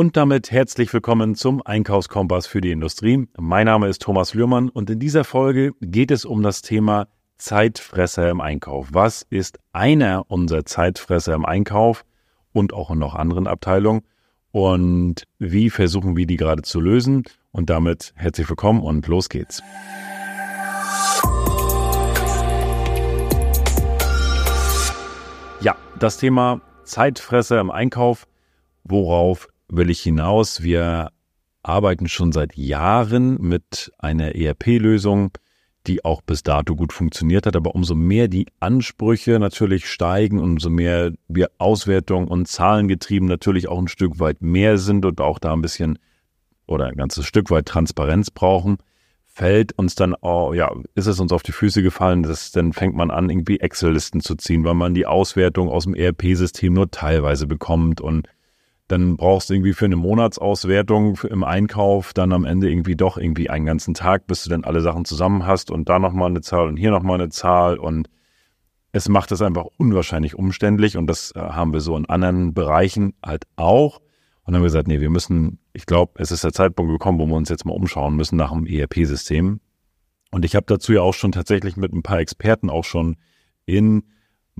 Und damit herzlich willkommen zum Einkaufskompass für die Industrie. Mein Name ist Thomas Lührmann und in dieser Folge geht es um das Thema Zeitfresser im Einkauf. Was ist einer unserer Zeitfresser im Einkauf und auch in noch anderen Abteilungen? Und wie versuchen wir die gerade zu lösen? Und damit herzlich willkommen und los geht's. Ja, das Thema Zeitfresser im Einkauf. Worauf will ich hinaus? Wir arbeiten schon seit Jahren mit einer ERP-Lösung, die auch bis dato gut funktioniert hat. Aber umso mehr die Ansprüche natürlich steigen, umso mehr wir Auswertung und Zahlengetrieben natürlich auch ein Stück weit mehr sind und auch da ein bisschen oder ein ganzes Stück weit Transparenz brauchen, fällt uns dann, oh, ja, ist es uns auf die Füße gefallen, dass dann fängt man an, irgendwie Excel-Listen zu ziehen, weil man die Auswertung aus dem ERP-System nur teilweise bekommt und dann brauchst du irgendwie für eine Monatsauswertung im Einkauf dann am Ende irgendwie doch irgendwie einen ganzen Tag, bis du dann alle Sachen zusammen hast und da nochmal eine Zahl und hier nochmal eine Zahl und es macht es einfach unwahrscheinlich umständlich und das äh, haben wir so in anderen Bereichen halt auch. Und dann haben wir gesagt, nee, wir müssen, ich glaube, es ist der Zeitpunkt gekommen, wo wir uns jetzt mal umschauen müssen nach dem ERP-System. Und ich habe dazu ja auch schon tatsächlich mit ein paar Experten auch schon in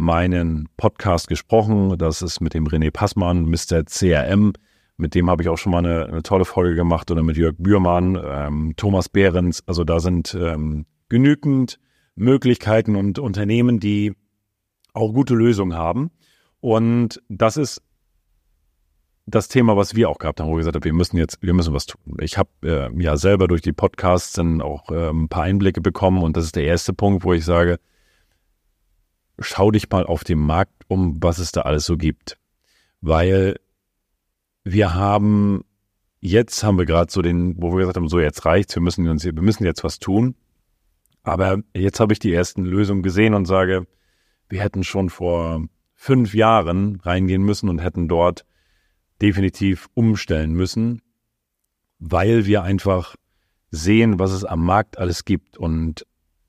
meinen Podcast gesprochen. Das ist mit dem René Passmann, Mr. CRM. Mit dem habe ich auch schon mal eine, eine, tolle Folge gemacht oder mit Jörg Bührmann, ähm, Thomas Behrens. Also da sind ähm, genügend Möglichkeiten und Unternehmen, die auch gute Lösungen haben. Und das ist das Thema, was wir auch gehabt haben, wo wir gesagt haben, wir müssen jetzt, wir müssen was tun. Ich habe äh, ja selber durch die Podcasts dann auch äh, ein paar Einblicke bekommen und das ist der erste Punkt, wo ich sage, schau dich mal auf dem Markt um, was es da alles so gibt. Weil wir haben, jetzt haben wir gerade so den, wo wir gesagt haben, so jetzt reicht's, wir müssen uns, wir müssen jetzt was tun. Aber jetzt habe ich die ersten Lösungen gesehen und sage, wir hätten schon vor fünf Jahren reingehen müssen und hätten dort definitiv umstellen müssen, weil wir einfach sehen, was es am Markt alles gibt. Und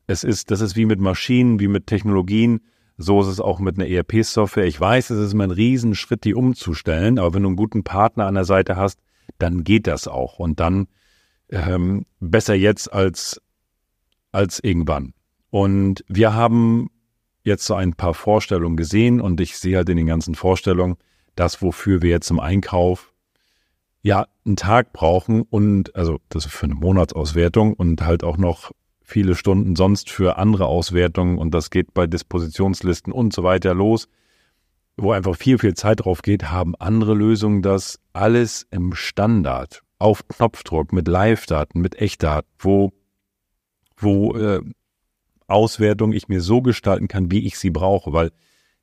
es ist, das ist wie mit Maschinen, wie mit Technologien. So ist es auch mit einer ERP-Software. Ich weiß, es ist immer ein Riesenschritt, die umzustellen, aber wenn du einen guten Partner an der Seite hast, dann geht das auch. Und dann ähm, besser jetzt als, als irgendwann. Und wir haben jetzt so ein paar Vorstellungen gesehen und ich sehe halt in den ganzen Vorstellungen das, wofür wir jetzt im Einkauf ja einen Tag brauchen und also das für eine Monatsauswertung und halt auch noch viele Stunden sonst für andere Auswertungen und das geht bei Dispositionslisten und so weiter los, wo einfach viel, viel Zeit drauf geht, haben andere Lösungen das alles im Standard auf Knopfdruck mit Live-Daten, mit Echtdaten, wo, wo äh, Auswertung ich mir so gestalten kann, wie ich sie brauche, weil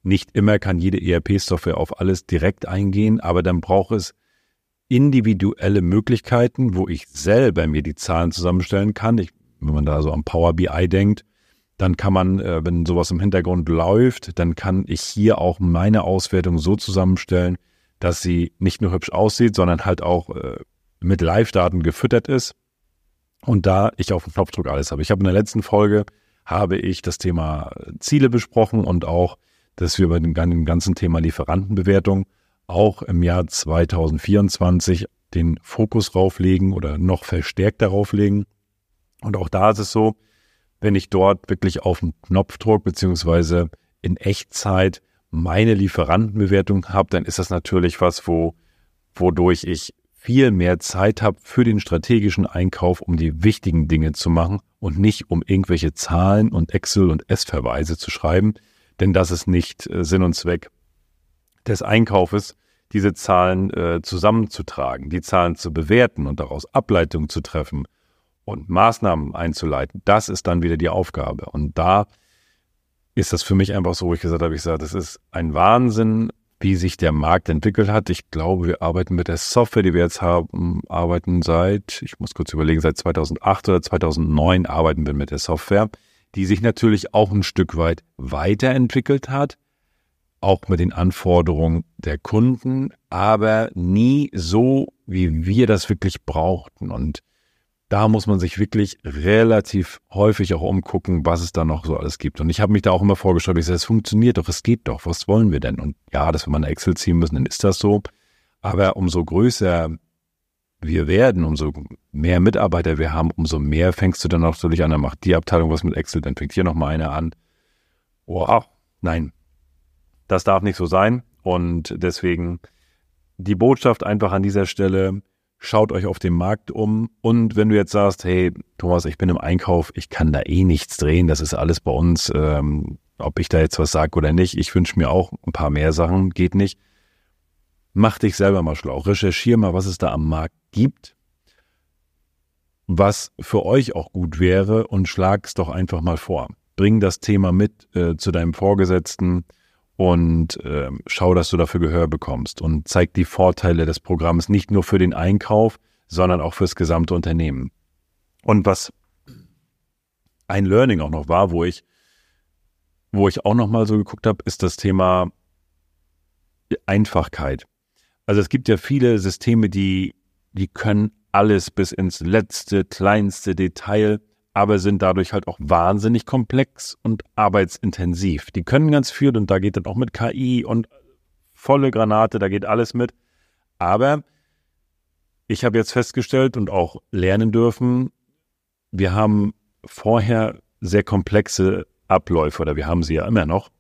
nicht immer kann jede ERP-Software auf alles direkt eingehen, aber dann braucht es individuelle Möglichkeiten, wo ich selber mir die Zahlen zusammenstellen kann. Ich wenn man da so am Power BI denkt, dann kann man, äh, wenn sowas im Hintergrund läuft, dann kann ich hier auch meine Auswertung so zusammenstellen, dass sie nicht nur hübsch aussieht, sondern halt auch äh, mit Live-Daten gefüttert ist und da ich auf dem Knopfdruck alles habe. Ich habe in der letzten Folge habe ich das Thema Ziele besprochen und auch, dass wir bei dem ganzen Thema Lieferantenbewertung auch im Jahr 2024 den Fokus drauflegen oder noch verstärkt darauf legen, und auch da ist es so, wenn ich dort wirklich auf den Knopfdruck beziehungsweise in Echtzeit meine Lieferantenbewertung habe, dann ist das natürlich was, wo, wodurch ich viel mehr Zeit habe für den strategischen Einkauf, um die wichtigen Dinge zu machen und nicht um irgendwelche Zahlen und Excel und S-Verweise zu schreiben, denn das ist nicht äh, Sinn und Zweck des Einkaufes, diese Zahlen äh, zusammenzutragen, die Zahlen zu bewerten und daraus Ableitungen zu treffen und Maßnahmen einzuleiten, das ist dann wieder die Aufgabe. Und da ist das für mich einfach so, wo ich gesagt habe, ich sage, das ist ein Wahnsinn, wie sich der Markt entwickelt hat. Ich glaube, wir arbeiten mit der Software, die wir jetzt haben, arbeiten seit, ich muss kurz überlegen, seit 2008 oder 2009 arbeiten wir mit der Software, die sich natürlich auch ein Stück weit weiterentwickelt hat, auch mit den Anforderungen der Kunden, aber nie so, wie wir das wirklich brauchten. Und da muss man sich wirklich relativ häufig auch umgucken, was es da noch so alles gibt. Und ich habe mich da auch immer vorgestellt, ich sage, es funktioniert doch, es geht doch, was wollen wir denn? Und ja, dass wir mal eine Excel ziehen müssen, dann ist das so. Aber umso größer wir werden, umso mehr Mitarbeiter wir haben, umso mehr fängst du dann natürlich an, dann macht die Abteilung was mit Excel, dann fängt hier nochmal eine an. Wow, nein, das darf nicht so sein. Und deswegen die Botschaft einfach an dieser Stelle, schaut euch auf dem Markt um. Und wenn du jetzt sagst, hey, Thomas, ich bin im Einkauf, ich kann da eh nichts drehen, das ist alles bei uns, ähm, ob ich da jetzt was sage oder nicht, ich wünsche mir auch ein paar mehr Sachen, geht nicht. Mach dich selber mal schlau, recherchier mal, was es da am Markt gibt, was für euch auch gut wäre und schlag es doch einfach mal vor. Bring das Thema mit äh, zu deinem Vorgesetzten, und äh, schau, dass du dafür Gehör bekommst und zeig die Vorteile des Programms nicht nur für den Einkauf, sondern auch fürs gesamte Unternehmen. Und was ein Learning auch noch war, wo ich, wo ich auch noch mal so geguckt habe, ist das Thema Einfachkeit. Also es gibt ja viele Systeme, die, die können alles bis ins letzte, kleinste Detail aber sind dadurch halt auch wahnsinnig komplex und arbeitsintensiv. Die können ganz viel und da geht dann auch mit KI und volle Granate, da geht alles mit. Aber ich habe jetzt festgestellt und auch lernen dürfen, wir haben vorher sehr komplexe Abläufe oder wir haben sie ja immer noch.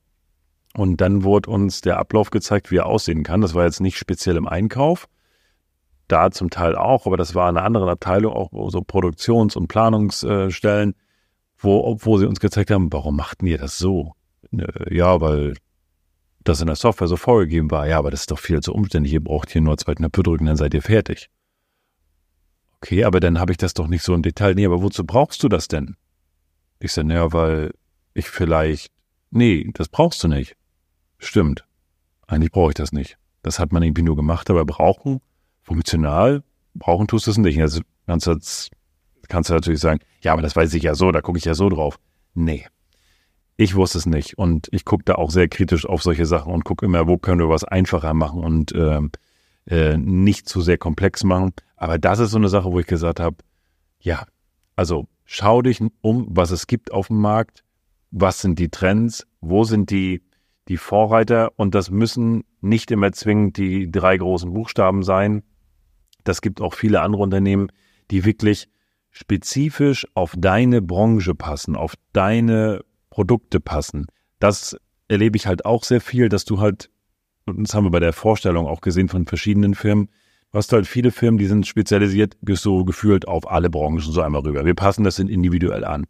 Und dann wurde uns der Ablauf gezeigt, wie er aussehen kann. Das war jetzt nicht speziell im Einkauf, da zum Teil auch, aber das war eine andere Abteilung, auch so Produktions- und Planungsstellen, wo, wo sie uns gezeigt haben, warum machten ihr das so? Ja, weil das in der Software so vorgegeben war. Ja, aber das ist doch viel zu umständlich. Ihr braucht hier nur zwei Knöpfe drücken, dann seid ihr fertig. Okay, aber dann habe ich das doch nicht so im Detail. Nee, aber wozu brauchst du das denn? Ich sage, naja, weil ich vielleicht, nee, das brauchst du nicht. Stimmt. Eigentlich brauche ich das nicht. Das hat man irgendwie nur gemacht, aber brauchen funktional brauchen tust du es nicht. Also kannst du, kannst du natürlich sagen, ja, aber das weiß ich ja so, da gucke ich ja so drauf. Nee. Ich wusste es nicht und ich gucke da auch sehr kritisch auf solche Sachen und gucke immer, wo können wir was einfacher machen und ähm, äh, nicht zu sehr komplex machen. Aber das ist so eine Sache, wo ich gesagt habe, ja, also schau dich um, was es gibt auf dem Markt, was sind die Trends, wo sind die die Vorreiter und das müssen nicht immer zwingend die drei großen Buchstaben sein, das gibt auch viele andere Unternehmen, die wirklich spezifisch auf deine Branche passen, auf deine Produkte passen. Das erlebe ich halt auch sehr viel, dass du halt, und das haben wir bei der Vorstellung auch gesehen von verschiedenen Firmen, du hast halt viele Firmen, die sind spezialisiert, so gefühlt auf alle Branchen so einmal rüber. Wir passen das individuell an.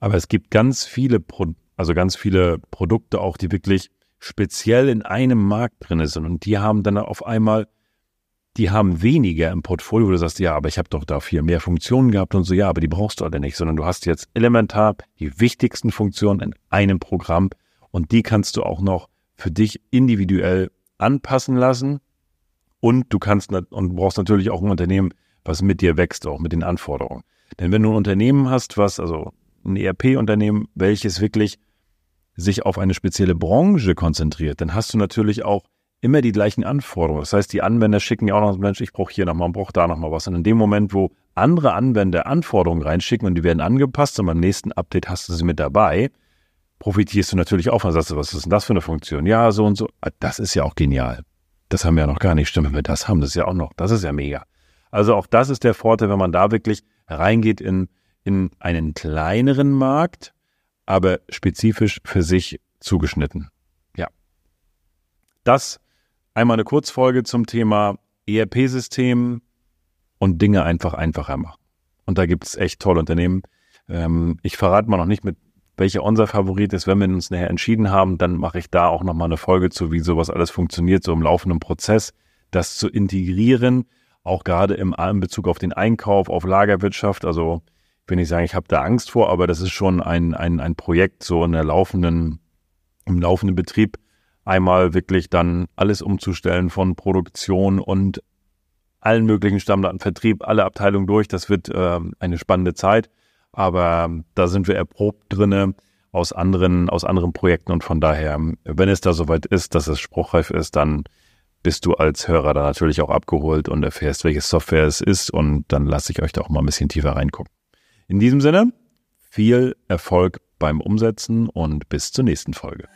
Aber es gibt ganz viele, Pro also ganz viele Produkte auch, die wirklich speziell in einem Markt drin sind und die haben dann auf einmal die haben weniger im Portfolio, wo du sagst, ja, aber ich habe doch da viel mehr Funktionen gehabt und so, ja, aber die brauchst du alle nicht, sondern du hast jetzt elementar die wichtigsten Funktionen in einem Programm und die kannst du auch noch für dich individuell anpassen lassen und du kannst und brauchst natürlich auch ein Unternehmen, was mit dir wächst, auch mit den Anforderungen. Denn wenn du ein Unternehmen hast, was, also ein ERP-Unternehmen, welches wirklich sich auf eine spezielle Branche konzentriert, dann hast du natürlich auch immer die gleichen Anforderungen. Das heißt, die Anwender schicken ja auch noch, Mensch, ich brauche hier nochmal, brauche da nochmal was. Und in dem Moment, wo andere Anwender Anforderungen reinschicken und die werden angepasst und beim nächsten Update hast du sie mit dabei, profitierst du natürlich auch von, sagst was ist denn das für eine Funktion? Ja, so und so. Ah, das ist ja auch genial. Das haben wir ja noch gar nicht. Stimmt, wenn wir das haben, das ist ja auch noch, das ist ja mega. Also auch das ist der Vorteil, wenn man da wirklich reingeht in, in einen kleineren Markt, aber spezifisch für sich zugeschnitten. Ja. Das Einmal eine Kurzfolge zum Thema ERP-System und Dinge einfach einfacher machen. Und da gibt es echt tolle Unternehmen. Ähm, ich verrate mal noch nicht, mit welcher unser Favorit ist. Wenn wir uns nachher entschieden haben, dann mache ich da auch nochmal eine Folge zu, wie sowas alles funktioniert, so im laufenden Prozess, das zu integrieren, auch gerade im in Bezug auf den Einkauf, auf Lagerwirtschaft. Also ich will nicht sagen, ich habe da Angst vor, aber das ist schon ein, ein, ein Projekt so in der laufenden, im laufenden Betrieb, einmal wirklich dann alles umzustellen von Produktion und allen möglichen Stammdaten, Vertrieb, alle Abteilungen durch. Das wird äh, eine spannende Zeit, aber da sind wir erprobt drinne aus anderen, aus anderen Projekten und von daher, wenn es da soweit ist, dass es spruchreif ist, dann bist du als Hörer da natürlich auch abgeholt und erfährst, welche Software es ist und dann lasse ich euch da auch mal ein bisschen tiefer reingucken. In diesem Sinne, viel Erfolg beim Umsetzen und bis zur nächsten Folge.